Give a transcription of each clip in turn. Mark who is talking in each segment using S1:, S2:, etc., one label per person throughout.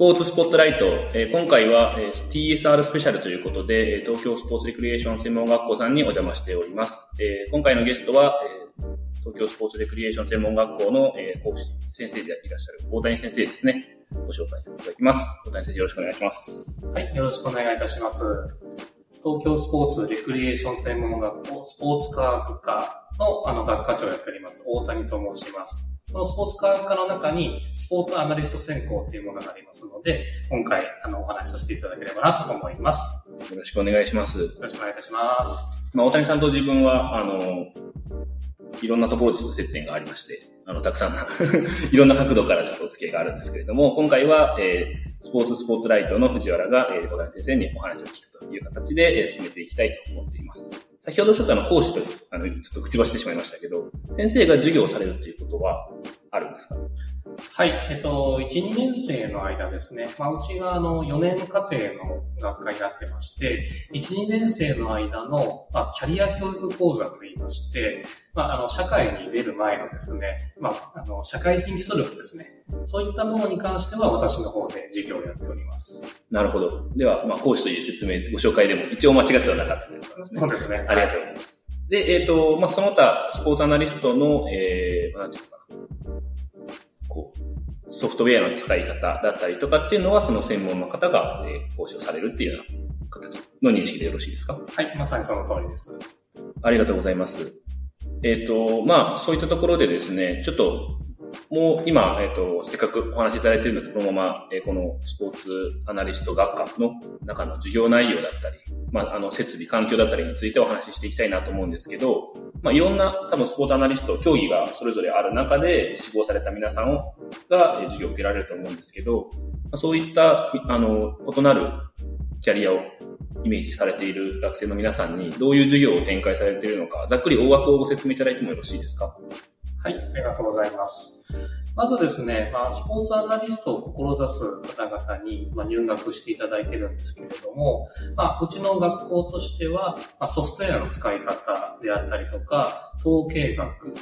S1: ポーツスポットライト、えー今回は、えー TSR スペシャルということで、えー東京スポーツレクリエーション専門学校さんにお邪魔しております。えー今回のゲストは、えー東京スポーツレクリエーション専門学校の、えー講師先生でいらっしゃる大谷先生ですね。ご紹介させていただきます。大谷先生よろしくお願いします。
S2: はい、よろしくお願いいたします。東京スポーツレクリエーション専門学校スポーツ科学科のあの学科長をやっております、大谷と申します。このスポーツ科学科の中にスポーツアナリスト専攻というものがありますので、今回あのお話しさせていただければなと思います。よ
S1: よろしくお願いします。
S2: ろしくお願いいたします。
S1: まあ、大谷さんと自分は、あの、いろんなところでちょっと接点がありまして、あの、たくさんな、いろんな角度からちょっとお付き合いがあるんですけれども、今回は、えースポーツスポットライトの藤原が、えー、小谷先生にお話を聞くという形で、えー進めていきたいと思っています。先ほどちょっとあの、講師と、あの、ちょっと口走ってしまいましたけど、先生が授業をされるということはあるんですか？
S2: はい、えっと、1、2年生の間ですね、まあ、うちがあの4年課程の学科になってまして、1、2年生の間の、まあ、キャリア教育講座といいまして、まあ、あの、社会に出る前のですね、まあ、あの、社会人基礎力ですね、そういったものに関しては私の方で授業をやっております。
S1: なるほど。では、まあ、講師という説明、ご紹介でも一応間違ってはなかったということですね。
S2: そうですね。
S1: ありがとうございます。で、えっ、と、まあ、その他、スポーツアナリストの、えー、なんていうのかな。こう、ソフトウェアの使い方だったりとかっていうのは、その専門の方が、えー講師をされるっていうような形の認識でよろしいですか？
S2: はい、まさにその通りです。
S1: ありがとうございます。えっ、と、まあ、そういったところでですね、ちょっと、もう今、えっ、と、せっかくお話しいただいているので、このまま、えーこのスポーツアナリスト学科の中の授業内容だったり、まあ、あの、設備、環境だったりについてお話ししていきたいなと思うんですけど、まあ、いろんな多分スポーツアナリスト、競技がそれぞれある中で志望された皆さんをがえー授業を受けられると思うんですけど、まあそういった、あの、異なるキャリアをイメージされている学生の皆さんにどういう授業を展開されているのか、ざっくり大枠をご説明いただいてもよろしいですか？
S2: はい、ありがとうございます。まずですね、まあ、スポーツアナリストを志す方々に、まあ、入学していただいてるんですけれども、まあ、うちの学校としては、まあ、ソフトウェアの使い方であったりとか、統計学、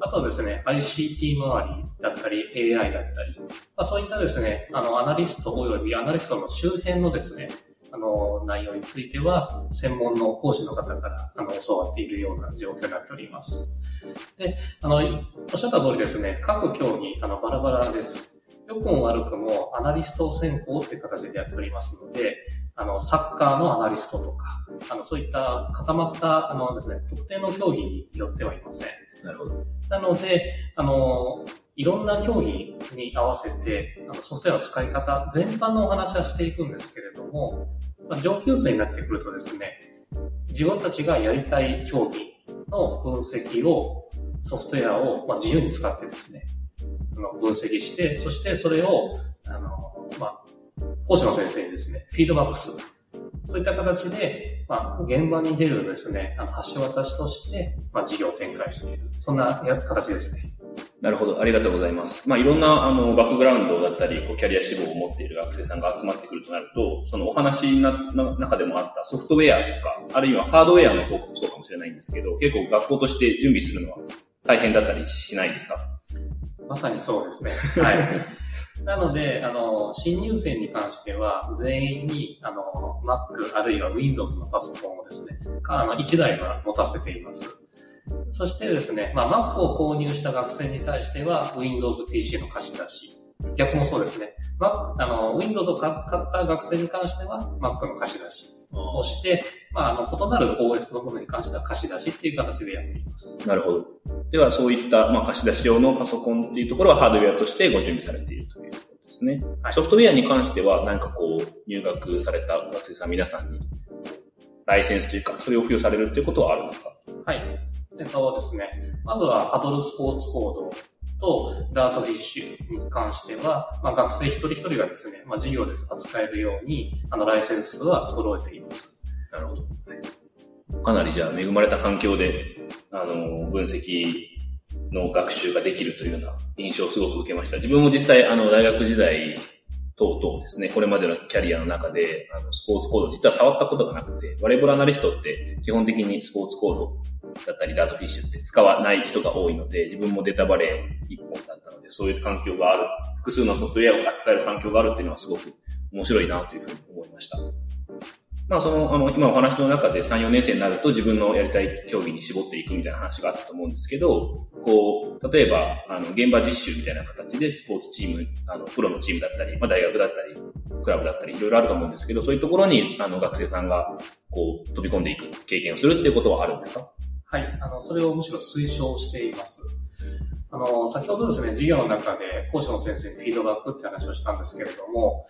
S2: あとはですね、ICT 周りだったり、AI だったり、まあ、そういったですね、あの、アナリスト及びアナリストの周辺のですね、あの、内容については、専門の講師の方から、あの、教わっているような状況になっております。で、あの、おっしゃった通りですね、各競技、あの、バラバラです。良くも悪くもアナリスト専攻という形でやっておりますので、あの、サッカーのアナリストとか、あの、そういった固まった、あのですね、特定の競技によってはいません。
S1: なるほど。
S2: なので、あの、いろんな競技に合わせて、あのソフトウェアの使い方、全般のお話はしていくんですけれども、ま、上級生になってくるとですね、自分たちがやりたい競技の分析を、ソフトウェアを、まあ、自由に使ってですね、あの分析して、そしてそれを、あの、まあ、講師の先生にですね、フィードバックする。そういった形で、まあ、現場に出るですね、あの、橋渡しとして、まあ、事業を展開している。そんな形ですね。
S1: なるほど。ありがとうございます。まあ、いろんな、あの、バックグラウンドだったり、こう、キャリア志望を持っている学生さんが集まってくるとなると、そのお話な、の中でもあったソフトウェアとか、あるいはハードウェアの方もそうかもしれないんですけど、結構学校として準備するのは大変だったりしないですか？
S2: まさにそうですね。はい。なので、あの、新入生に関しては、全員に、あの、Mac あるいは Windows のパソコンをですね、かあの、1台は持たせています。そしてですね、まあ、Mac を購入した学生に対しては、Windows PC の貸し出し。逆もそうですね。Mac、あの、Windows を買った学生に関しては、Mac の貸し出しをして、まあ、あの、異なる OS のものに関しては貸し出しっていう形でやっています。
S1: なるほど。では、そういった、まあ、貸し出し用のパソコンっていうところはハードウェアとしてご準備されているということですね。
S2: はい
S1: ソフトウェアに関しては、何かこう、入学された学生さん皆さんに、ライセンスというか、それを付与されるっていうことはあるんですか？
S2: はい。えっとですね、まずはハドルスポーツコードとダートフィッシュに関しては、まあ、学生一人一人がですね、まあ、授業で扱えるように、あの、ライセンスは揃えています。
S1: なるほど。かなりじゃあ恵まれた環境で、あの、分析の学習ができるというような印象をすごく受けました。自分も実際、あの、大学時代等々ですね、これまでのキャリアの中で、あの、スポーツコード実は触ったことがなくて、バレーボールアナリストって基本的にスポーツコードだったりダートフィッシュって使わない人が多いので、自分もデータバレー一本だったので、そういう環境がある、複数のソフトウェアを扱える環境があるっていうのはすごく面白いなというふうに思いました。まあその、あの、今お話の中で3、4年生になると自分のやりたい競技に絞っていくみたいな話があったと思うんですけど、こう、例えば、あの、現場実習みたいな形でスポーツチーム、あの、プロのチームだったり、まあ大学だったり、クラブだったり、いろいろあると思うんですけど、そういうところに、あの、学生さんが、こう、飛び込んでいく経験をするっていうことはあるんですか？
S2: はい、あの、それをむしろ推奨しています。あの、先ほどですね、授業の中で講師の先生にフィードバックって話をしたんですけれども、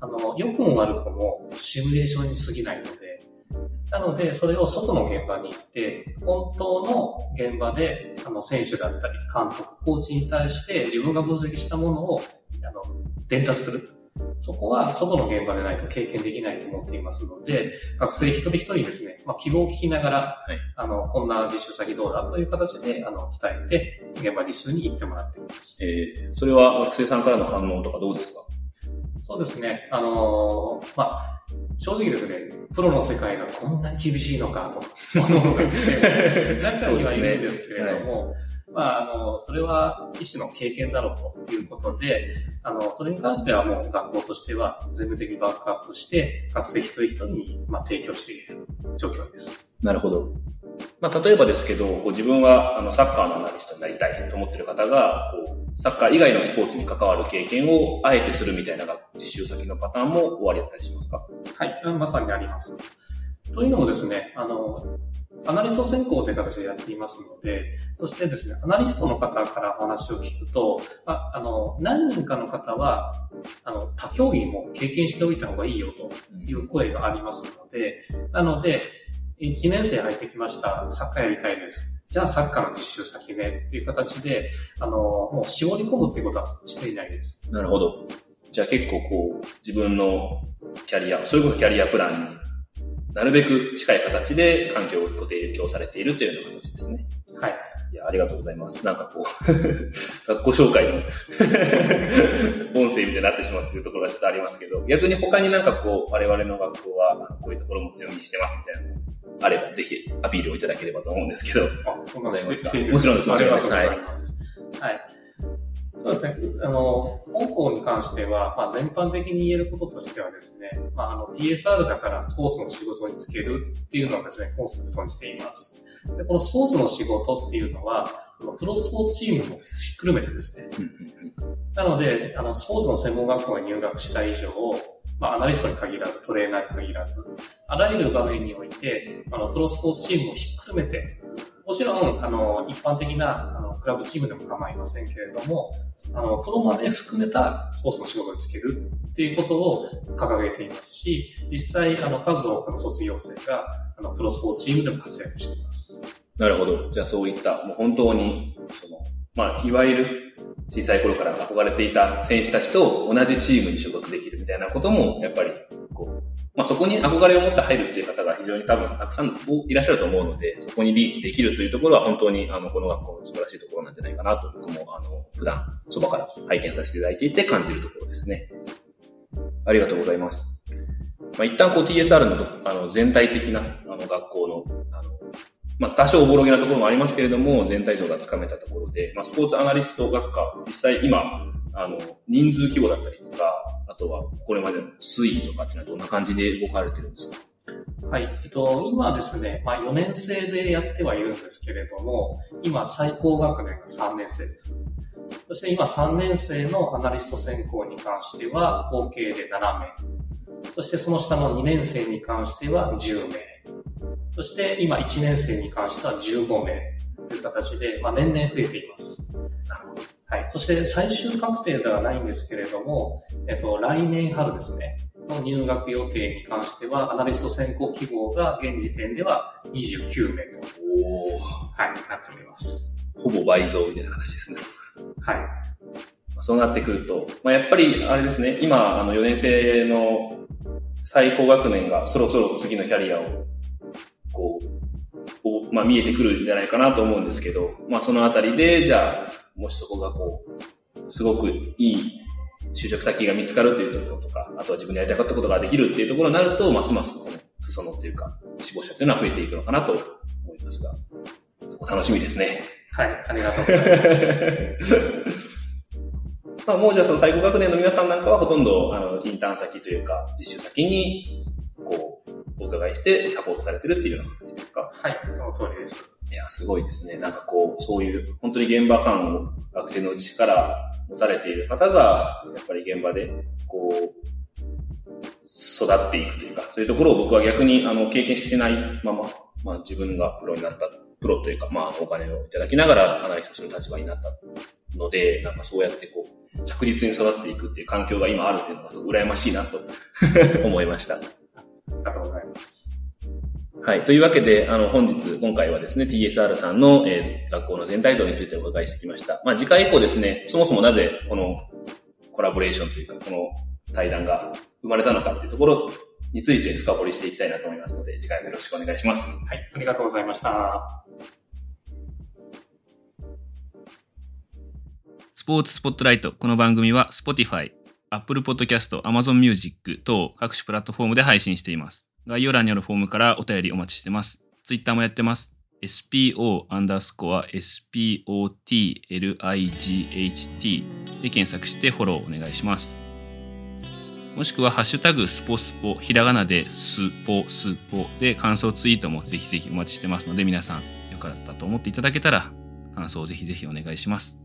S2: あの、良くも悪くもシミュレーションに過ぎないので、なので、それを外の現場に行って、本当の現場で、あの、選手だったり、監督、コーチに対して自分が分析したものを、あの、伝達する。そこは外の現場でないと経験できないと思っていますので、学生一人一人ですね、まあ、希望を聞きながら、はい、あの、こんな実習先どうだ？という形で、あの、伝えて、現場実習に行ってもらっています。
S1: えー、それは学生さんからの反応とかどうですか？
S2: そうですね。あのー、まあ、正直ですね、プロの世界がこんなに厳しいのかと思うのがですね、中にはいるんですけれども、まあ、あの、それは一種の経験だろうということで、あの、それに関してはもう学校としては全部的にバックアップして、学生一人一人に、まあ、提供している状況です。
S1: なるほど。まあ、例えばですけど、こう自分はあのサッカーのアナリストになりたいと思ってる方が、こうサッカー以外のスポーツに関わる経験をあえてするみたいな実習先のパターンも終わりだったりしますか？
S2: はい、まさにあります。というのもですね、あの、アナリスト専攻という形でやっていますので、そしてですね、アナリストの方からお話を聞くと、ああの、何人かの方は、あの、他競技も経験しておいた方がいいよという声がありますので、なので、1年生入ってきました。サッカーやりたいです。じゃあサッカーの実習先ねっていう形で、あの、もう絞り込むっていうことはしていないです。
S1: なるほど。じゃあ結構こう、自分のキャリア、それこそキャリアプランになるべく近い形で環境を提供されているというような形ですね。
S2: はい。
S1: いや、ありがとうございます。なんかこう 学校紹介の 音声みたいになってしまうっていうところがちょっとありますけど、逆に他になんかこう、我々の学校はこういうところも強みにしてますみたいなのあれば、ぜひアピールをいただければと思うんですけど。
S2: あ、そうなんです
S1: か？もちろんです、もちろんです。
S2: はい。はい。そうですね。あの、香港に関しては、まあ、全般的に言えることとしてはですね、まあ、あの、TSR だからスポーツの仕事に就けるっていうのをですね、コンセプトにしています。で、このスポーツの仕事っていうのは、プロスポーツチームもひっくるめてですね。なので、あの、スポーツの専門学校に入学した以上、まあ、アナリストに限らず、トレーナーに限らず、あらゆる場面において、あの、プロスポーツチームをひっくるめて、もちろん、あの、一般的な、あの、クラブチームでも構いませんけれども、あの、プロまで含めたスポーツの仕事に就けるっていうことを掲げていますし、実際、あの、数多くの卒業生が、あの、プロスポーツチームでも活躍しています。
S1: なるほど。じゃあそういった、もう本当に、その、まあ、いわゆる小さい頃から憧れていた選手たちと同じチームに所属できるみたいなことも、やっぱり、まあ、そこに憧れを持って入るっていう方が非常に多分たくさんいらっしゃると思うので、そこにリーチできるというところは本当に、あの、この学校の素晴らしいところなんじゃないかなと、僕も、あの、普段、そばから拝見させていただいていて感じるところですね。ありがとうございます。まあ、一旦こう TSR のあの全体的なあの学校のあのまあ、多少おぼろげなところもありますけれども、全体像がつかめたところで、まあ、スポーツアナリスト学科、実際今、あの、人数規模だったりとか、あとは、これまでの推移とかっていうのはどんな感じで動かれてるんですか？
S2: はい。えっと、今ですね、まあ4年生でやってはいるんですけれども、今最高学年が3年生です。そして今3年生のアナリスト専攻に関しては合計で7名。そしてその下の2年生に関しては10名。そして今1年生に関しては15名という形で、まあ、年々増えています。なるほど。はい。そして最終確定ではないんですけれども、えっと、来年春ですね、の入学予定に関しては、アナリスト選考希望が現時点では29名と、おはい、なっております。
S1: ほぼ倍増みたいな話ですね。
S2: はい。
S1: そうなってくると、まあ、やっぱりあれですね、今、あの4年生の最高学年がそろそろ次のキャリアをこう、まあ見えてくるんじゃないかなと思うんですけど、まあそのあたりで、じゃあ、もしそこがこう、すごくいい就職先が見つかるというところとか、あとは自分でやりたかったことができるっていうところになると、ますますこの裾野っていうか、志望者っていうのは増えていくのかなと思いますが、そこ楽しみですね。
S2: はい、ありがとうございます。
S1: まあ、もうじゃあその最高学年の皆さんなんかはほとんど、あの、インターン先というか、実習先に、こう、お伺いしてサポートされてるっていうような形ですか？
S2: はい、その通りです。
S1: いや、すごいですね。なんかこう、そういう、本当に現場感を学生のうちから持たれている方が、やっぱり現場で、こう、育っていくというか、そういうところを僕は逆に、あの、経験してないまま、まあ自分がプロになった、プロというか、まあお金をいただきながらアナリストの立場になったので、なんかそうやってこう、着実に育っていくっていう環境が今あるっていうのがすごく羨ましいなと思いました。
S2: ありがとうございます。
S1: はい。というわけで、あの、本日、今回はですね、TSR さんの、えー学校の全体像についてお伺いしてきました。まあ、次回以降ですね、そもそもなぜ、このコラボレーションというか、この対談が生まれたのかっていうところについて深掘りしていきたいなと思いますので、次回もよろしくお願いします。
S2: はい、ありがとうございました。
S3: スポーツスポットライト。この番組は Spotify、Apple Podcast、Amazon Music 等各種プラットフォームで配信しています。概要欄にあるフォームからお便りお待ちしてます。Twitter もやってます。SPO アンダースコア SPOTLIGHT で検索してフォローお願いします。もしくはハッシュタグスポスポ、ひらがなでスポスポで感想ツイートもぜひぜひお待ちしてますので皆さんよかったと思っていただけたら感想をぜひぜひお願いします。